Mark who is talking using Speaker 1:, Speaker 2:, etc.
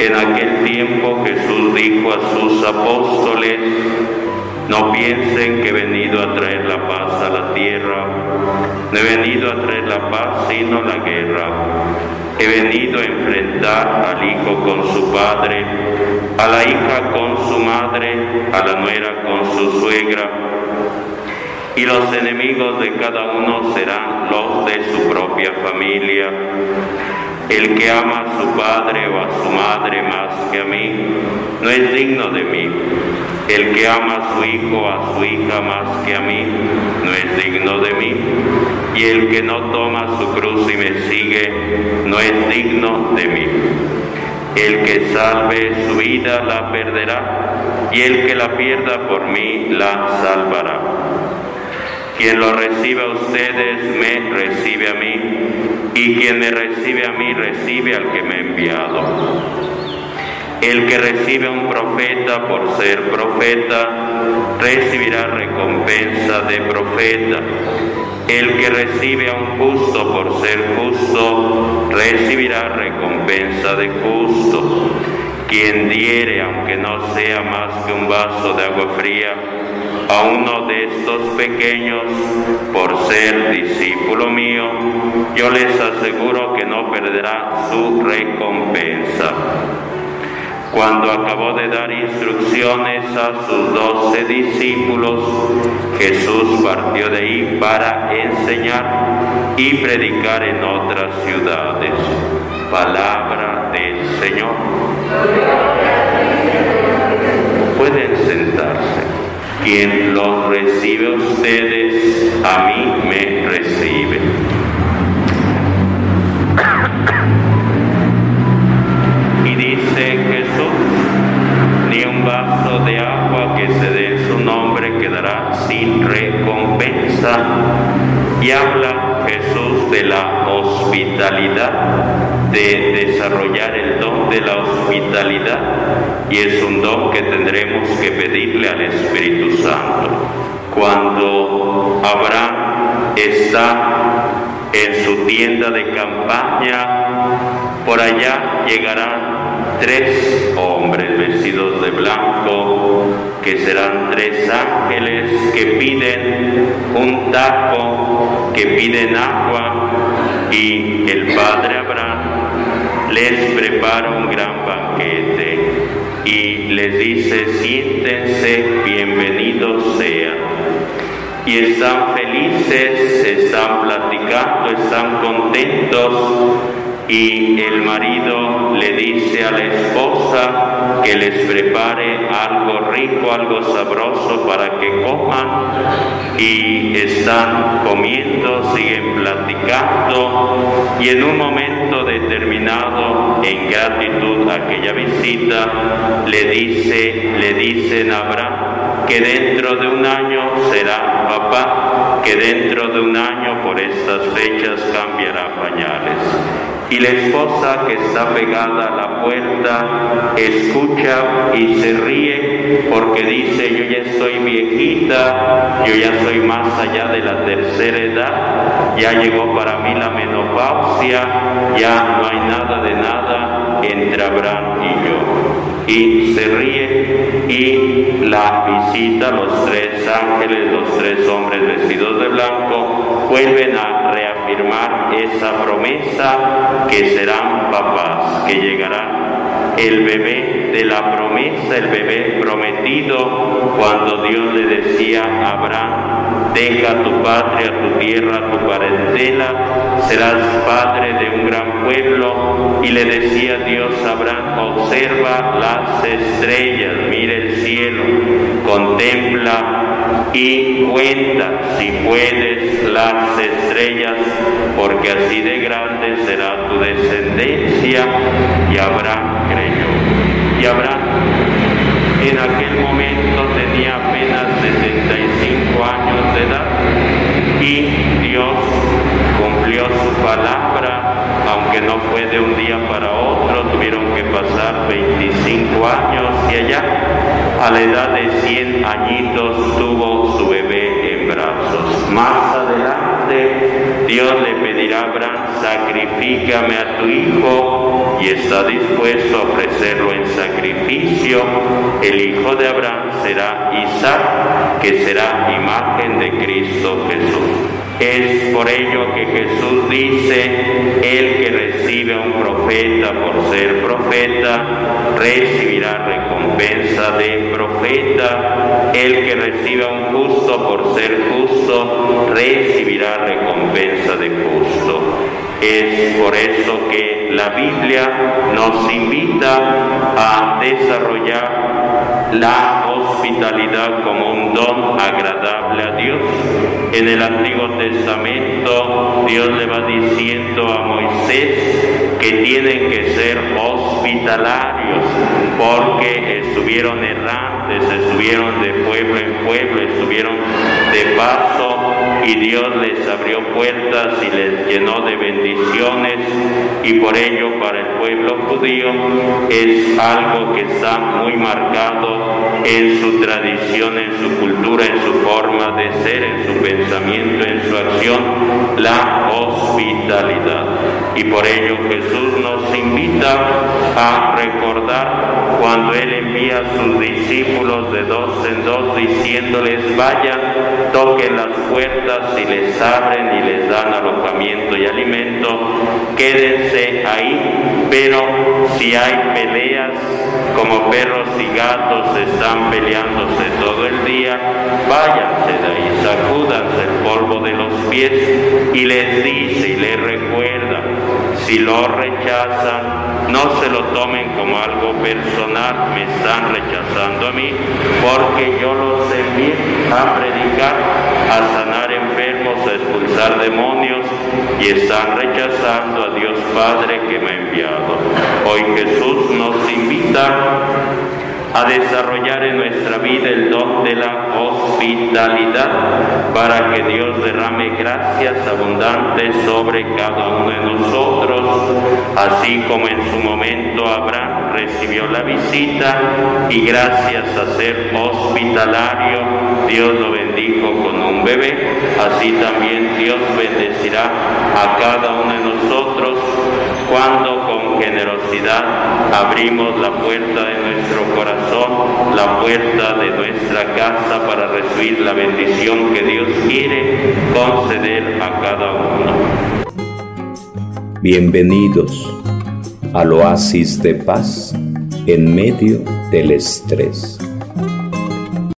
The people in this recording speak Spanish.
Speaker 1: En aquel tiempo Jesús dijo a sus apóstoles, no piensen que he venido a traer la paz a la tierra, no he venido a traer la paz sino la guerra. He venido a enfrentar al hijo con su padre, a la hija con su madre, a la nuera con su suegra, y los enemigos de cada uno serán los de su propia familia. El que ama a su padre o a su madre más que a mí, no es digno de mí. El que ama a su hijo o a su hija más que a mí, no es digno de mí. Y el que no toma su cruz y me sigue, no es digno de mí. El que salve su vida la perderá, y el que la pierda por mí la salvará. Quien lo recibe a ustedes, me recibe a mí y quien me recibe a mí recibe al que me ha enviado. El que recibe a un profeta por ser profeta recibirá recompensa de profeta. El que recibe a un justo por ser justo recibirá recompensa de justo. Quien diere, aunque no sea más que un vaso de agua fría, a uno de estos pequeños por ser discípulo mío, yo les aseguro que no perderá su recompensa. Cuando acabó de dar instrucciones a sus doce discípulos, Jesús partió de ahí para enseñar y predicar en otras ciudades. Palabra del Señor. Pueden sentarse. Quien los recibe ustedes, a mí me recibe. Y dice Jesús, ni un vaso de agua que se dé en su nombre quedará sin recompensa. Y habla Jesús de la hospitalidad, de desarrollar el don de la hospitalidad y es un don que tendremos que pedirle al Espíritu Santo. Cuando Abraham está en su tienda de campaña, por allá llegarán tres hombres vestidos de blanco, que serán tres ángeles que piden un taco, que piden agua, y el Padre Abraham les prepara un gran banquete y les dice, siéntense, bienvenidos sean. Y están felices, están platicando, están contentos y el marido le dice a la esposa que les prepare algo rico, algo sabroso para que coman. Y están comiendo, siguen platicando. Y en un momento determinado, en gratitud a aquella visita, le dice, le dicen a Abraham que dentro de un año será papá, que dentro de un año por estas fechas cambiará pañales y la esposa que está pegada a la puerta escucha y se ríe porque dice yo ya estoy viejita, yo ya soy más allá de la tercera edad, ya llegó para mí la menopausia, ya no hay nada de nada entre Abraham y yo. Y se ríe y la visita los tres ángeles, los tres hombres vestidos de blanco, vuelven a reafirmar esa promesa que serán papás, que llegará el bebé de la promesa, el bebé prometido, cuando Dios le decía a Abraham, deja tu patria, tu tierra, tu parentela, serás padre de un gran pueblo. Y le decía Dios a Abraham, observa las estrellas, mira el cielo, contempla y cuenta si puedes las estrellas, porque así de grande será tu descendencia. Y Abraham creyó. Y Abraham en aquel momento tenía apenas Abraham, sacrifícame a tu hijo y está dispuesto a ofrecerlo en sacrificio. El hijo de Abraham será Isaac, que será imagen de Cristo Jesús. Es por ello que Jesús dice, el que recibe a un profeta por ser profeta, recibirá recompensa de profeta. El que recibe a un justo por ser justo, recibirá recompensa. Es por eso que la Biblia nos invita a desarrollar la hospitalidad como un don agradable a Dios. En el Antiguo Testamento Dios le va diciendo a Moisés que tienen que ser hospitalarios porque estuvieron errantes, estuvieron de pueblo en pueblo, estuvieron de paso y Dios les abrió puertas y les llenó de bendiciones y por ello para el pueblo judío es algo que está muy marcado en su tradición, en su cultura, en su forma de ser, en su pensamiento, en su acción, la hospitalidad. Y por ello Jesús nos invita a recordar cuando Él envía a sus discípulos de dos en dos diciéndoles vayan, toquen las puertas y les abren y les dan alojamiento y alimento, quédense ahí, pero si hay peleas como perros y gatos están peleándose todo el día, váyanse de ahí, sacúdanse el polvo de los pies y les dice y les recuerda, si lo rechazan, no se lo tomen como algo personal, me están rechazando a mí, porque yo los envié a predicar, a sanar enfermos, a expulsar demonios y están rechazando a Dios Padre que me ha enviado. Hoy Jesús nos invita a desarrollar en nuestra vida el don de la hospitalidad para que Dios derrame gracias abundantes sobre cada uno de nosotros, así como en su momento Abraham recibió la visita y gracias a ser hospitalario Dios lo bendijo con un bebé, así también Dios bendecirá a cada uno de nosotros cuando con generosidad abrimos la puerta de nuestro corazón, la puerta de nuestra casa para recibir la bendición que Dios quiere conceder a cada uno.
Speaker 2: Bienvenidos al oasis de paz en medio del estrés.